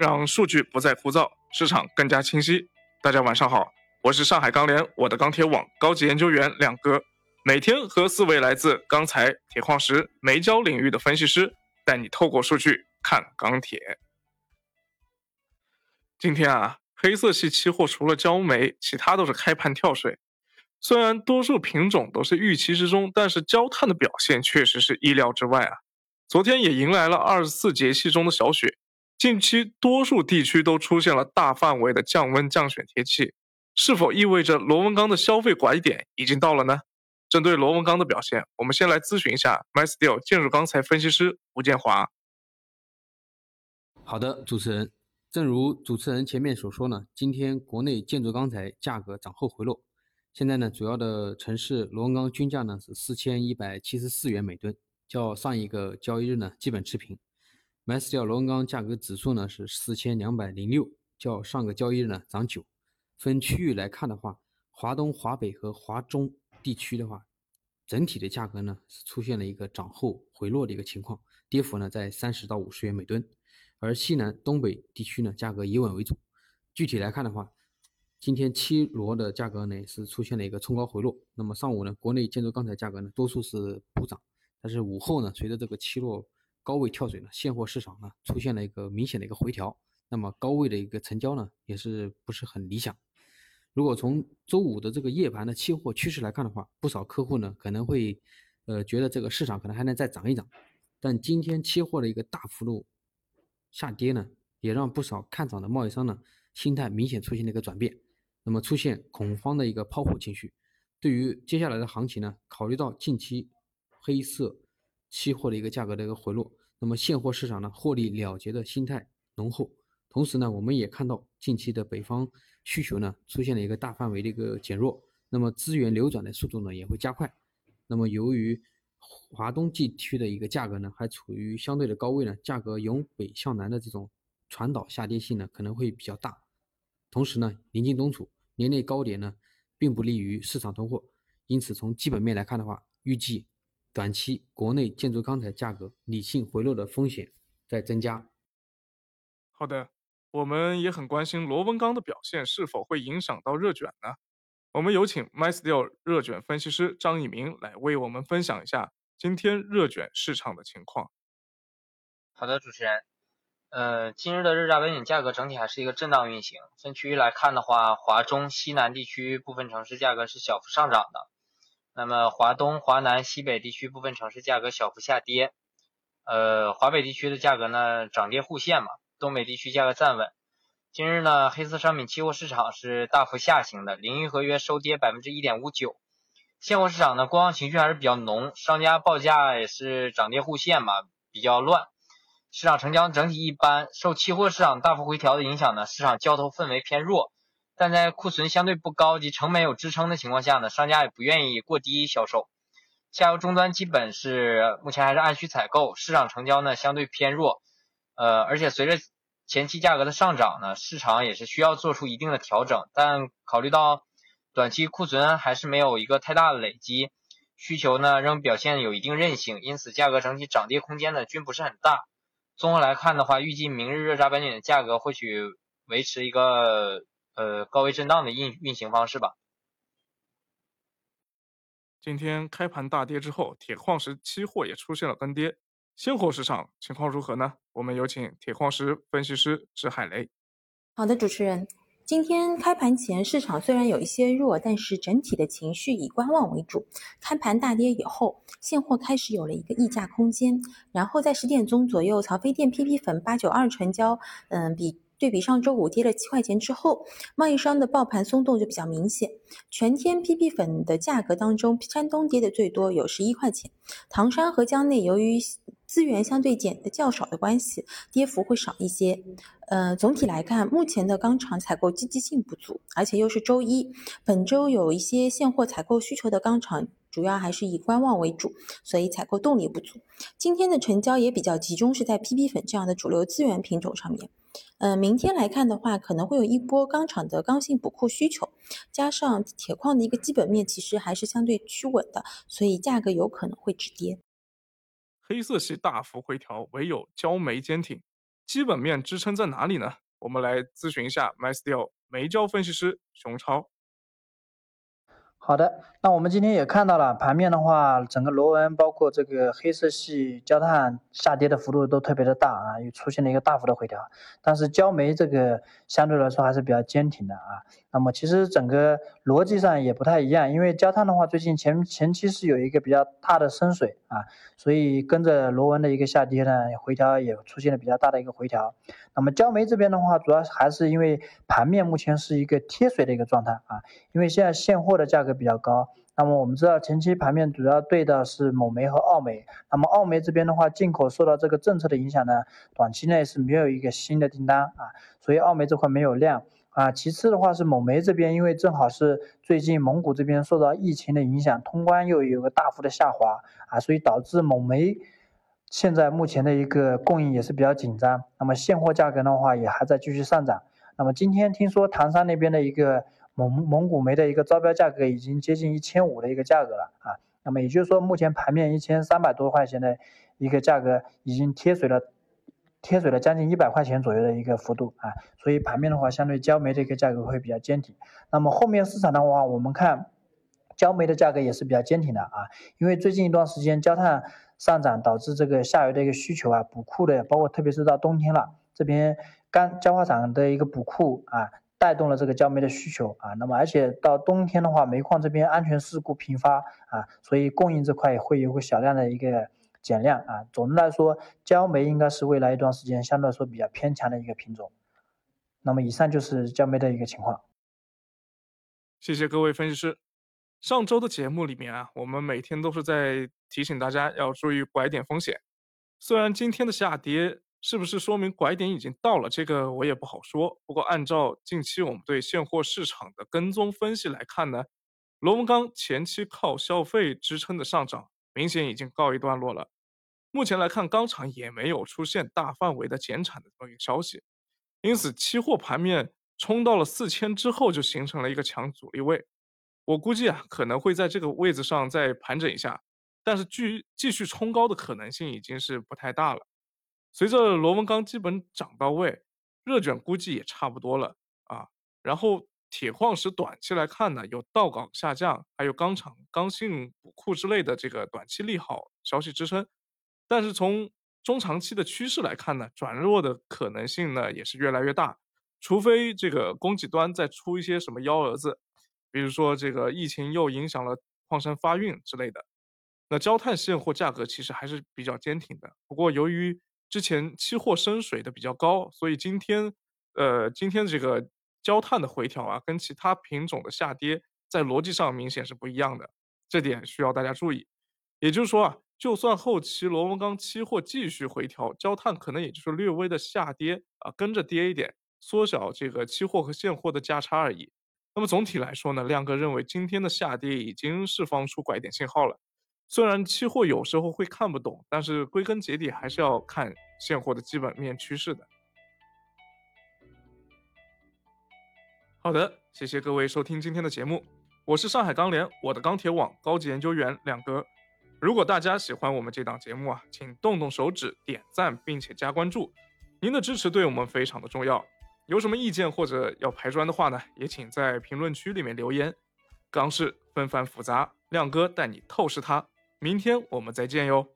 让数据不再枯燥，市场更加清晰。大家晚上好，我是上海钢联我的钢铁网高级研究员亮哥，每天和四位来自钢材、铁矿石、煤焦领域的分析师，带你透过数据看钢铁。今天啊，黑色系期货除了焦煤，其他都是开盘跳水。虽然多数品种都是预期之中，但是焦炭的表现确实是意料之外啊。昨天也迎来了二十四节气中的小雪。近期多数地区都出现了大范围的降温降雪天气，是否意味着螺纹钢的消费拐点已经到了呢？针对螺纹钢的表现，我们先来咨询一下 MySteel 建筑钢材分析师吴建华。好的，主持人，正如主持人前面所说呢，今天国内建筑钢材价格涨后回落，现在呢，主要的城市螺纹钢均价呢是四千一百七十四元每吨，较上一个交易日呢基本持平。MySteel 螺纹钢价格指数呢是四千两百零六，较上个交易日呢涨九。分区域来看的话，华东、华北和华中地区的话，整体的价格呢是出现了一个涨后回落的一个情况，跌幅呢在三十到五十元每吨。而西南、东北地区呢价格以稳为主。具体来看的话，今天七螺的价格呢是出现了一个冲高回落。那么上午呢，国内建筑钢材价格呢多数是补涨，但是午后呢，随着这个七螺高位跳水呢，现货市场呢出现了一个明显的一个回调，那么高位的一个成交呢也是不是很理想。如果从周五的这个夜盘的期货趋势来看的话，不少客户呢可能会呃觉得这个市场可能还能再涨一涨，但今天期货的一个大幅度下跌呢，也让不少看涨的贸易商呢心态明显出现了一个转变，那么出现恐慌的一个抛货情绪。对于接下来的行情呢，考虑到近期黑色。期货的一个价格的一个回落，那么现货市场呢获利了结的心态浓厚，同时呢我们也看到近期的北方需求呢出现了一个大范围的一个减弱，那么资源流转的速度呢也会加快，那么由于华东地区的一个价格呢还处于相对的高位呢，价格由北向南的这种传导下跌性呢可能会比较大，同时呢临近冬储，年内高点呢并不利于市场囤货，因此从基本面来看的话，预计。短期国内建筑钢材价格理性回落的风险在增加。好的，我们也很关心螺纹钢的表现是否会影响到热卷呢？我们有请 MySteel 热卷分析师张以明来为我们分享一下今天热卷市场的情况。好的，主持人，呃，今日的日轧本卷价格整体还是一个震荡运行。分区域来看的话，华中西南地区部分城市价格是小幅上涨的。那么华东、华南、西北地区部分城市价格小幅下跌，呃，华北地区的价格呢涨跌互现嘛，东北地区价格站稳。今日呢，黑色商品期货市场是大幅下行的，零运合约收跌百分之一点五九。现货市场呢，观望情绪还是比较浓，商家报价也是涨跌互现嘛，比较乱。市场成交整体一般，受期货市场大幅回调的影响呢，市场交投氛围偏弱。但在库存相对不高及成本有支撑的情况下呢，商家也不愿意过低销售，下游终端基本是目前还是按需采购，市场成交呢相对偏弱，呃，而且随着前期价格的上涨呢，市场也是需要做出一定的调整，但考虑到短期库存还是没有一个太大的累积，需求呢仍表现有一定韧性，因此价格整体涨跌空间呢均不是很大。综合来看的话，预计明日热轧板卷的价格或许维持一个。呃，高位震荡的运运行方式吧。今天开盘大跌之后，铁矿石期货也出现了跟跌，现货市场情况如何呢？我们有请铁矿石分析师支海雷。好的，主持人，今天开盘前市场虽然有一些弱，但是整体的情绪以观望为主。开盘大跌以后，现货开始有了一个溢价空间，然后在十点钟左右，曹妃甸 PP 粉八九二成交，嗯，比。对比上周五跌了七块钱之后，贸易商的爆盘松动就比较明显。全天 PP 粉的价格当中，山东跌的最多，有十一块钱。唐山和江内由于资源相对减的较少的关系，跌幅会少一些。呃，总体来看，目前的钢厂采购积极性不足，而且又是周一，本周有一些现货采购需求的钢厂。主要还是以观望为主，所以采购动力不足。今天的成交也比较集中，是在 PP 粉这样的主流资源品种上面。嗯，明天来看的话，可能会有一波钢厂的刚性补库需求，加上铁矿的一个基本面其实还是相对趋稳的，所以价格有可能会止跌。黑色系大幅回调，唯有焦煤坚挺。基本面支撑在哪里呢？我们来咨询一下 MySteel 煤焦分析师熊超。好的，那我们今天也看到了盘面的话，整个螺纹包括这个黑色系焦炭下跌的幅度都特别的大啊，又出现了一个大幅的回调。但是焦煤这个相对来说还是比较坚挺的啊。那么其实整个逻辑上也不太一样，因为焦炭的话最近前前期是有一个比较大的深水啊，所以跟着螺纹的一个下跌呢，回调也出现了比较大的一个回调。那么焦煤这边的话，主要还是因为盘面目前是一个贴水的一个状态啊，因为现在现货的价格比较高。那么我们知道前期盘面主要对的是某煤和澳煤，那么澳煤这边的话，进口受到这个政策的影响呢，短期内是没有一个新的订单啊，所以澳煤这块没有量啊。其次的话是某煤这边，因为正好是最近蒙古这边受到疫情的影响，通关又有个大幅的下滑啊，所以导致某煤。现在目前的一个供应也是比较紧张，那么现货价格的话也还在继续上涨。那么今天听说唐山那边的一个蒙蒙古煤的一个招标价格已经接近一千五的一个价格了啊。那么也就是说，目前盘面一千三百多块钱的一个价格已经贴水了，贴水了将近一百块钱左右的一个幅度啊。所以盘面的话，相对焦煤的一个价格会比较坚挺。那么后面市场的话，我们看焦煤的价格也是比较坚挺的啊，因为最近一段时间焦炭。上涨导致这个下游的一个需求啊，补库的，包括特别是到冬天了，这边干焦化厂的一个补库啊，带动了这个焦煤的需求啊。那么而且到冬天的话，煤矿这边安全事故频发啊，所以供应这块也会有个小量的一个减量啊。总的来说，焦煤应该是未来一段时间相对来说比较偏强的一个品种。那么以上就是焦煤的一个情况。谢谢各位分析师。上周的节目里面啊，我们每天都是在提醒大家要注意拐点风险。虽然今天的下跌是不是说明拐点已经到了，这个我也不好说。不过按照近期我们对现货市场的跟踪分析来看呢，螺纹钢前期靠消费支撑的上涨明显已经告一段落了。目前来看，钢厂也没有出现大范围的减产的这么一个消息，因此期货盘面冲到了四千之后就形成了一个强阻力位。我估计啊，可能会在这个位置上再盘整一下，但是继继续冲高的可能性已经是不太大了。随着螺纹钢基本涨到位，热卷估计也差不多了啊。然后铁矿石短期来看呢，有到港下降，还有钢厂刚性补库之类的这个短期利好消息支撑。但是从中长期的趋势来看呢，转弱的可能性呢也是越来越大，除非这个供给端再出一些什么幺蛾子。比如说，这个疫情又影响了矿山发运之类的，那焦炭现货价格其实还是比较坚挺的。不过，由于之前期货深水的比较高，所以今天，呃，今天这个焦炭的回调啊，跟其他品种的下跌在逻辑上明显是不一样的，这点需要大家注意。也就是说啊，就算后期螺纹钢期货继续回调，焦炭可能也就是略微的下跌啊，跟着跌一点，缩小这个期货和现货的价差而已。那么总体来说呢，亮哥认为今天的下跌已经释放出拐点信号了。虽然期货有时候会看不懂，但是归根结底还是要看现货的基本面趋势的。好的，谢谢各位收听今天的节目，我是上海钢联我的钢铁网高级研究员亮哥。如果大家喜欢我们这档节目啊，请动动手指点赞并且加关注，您的支持对我们非常的重要。有什么意见或者要排砖的话呢？也请在评论区里面留言。钢市纷繁复杂，亮哥带你透视它。明天我们再见哟。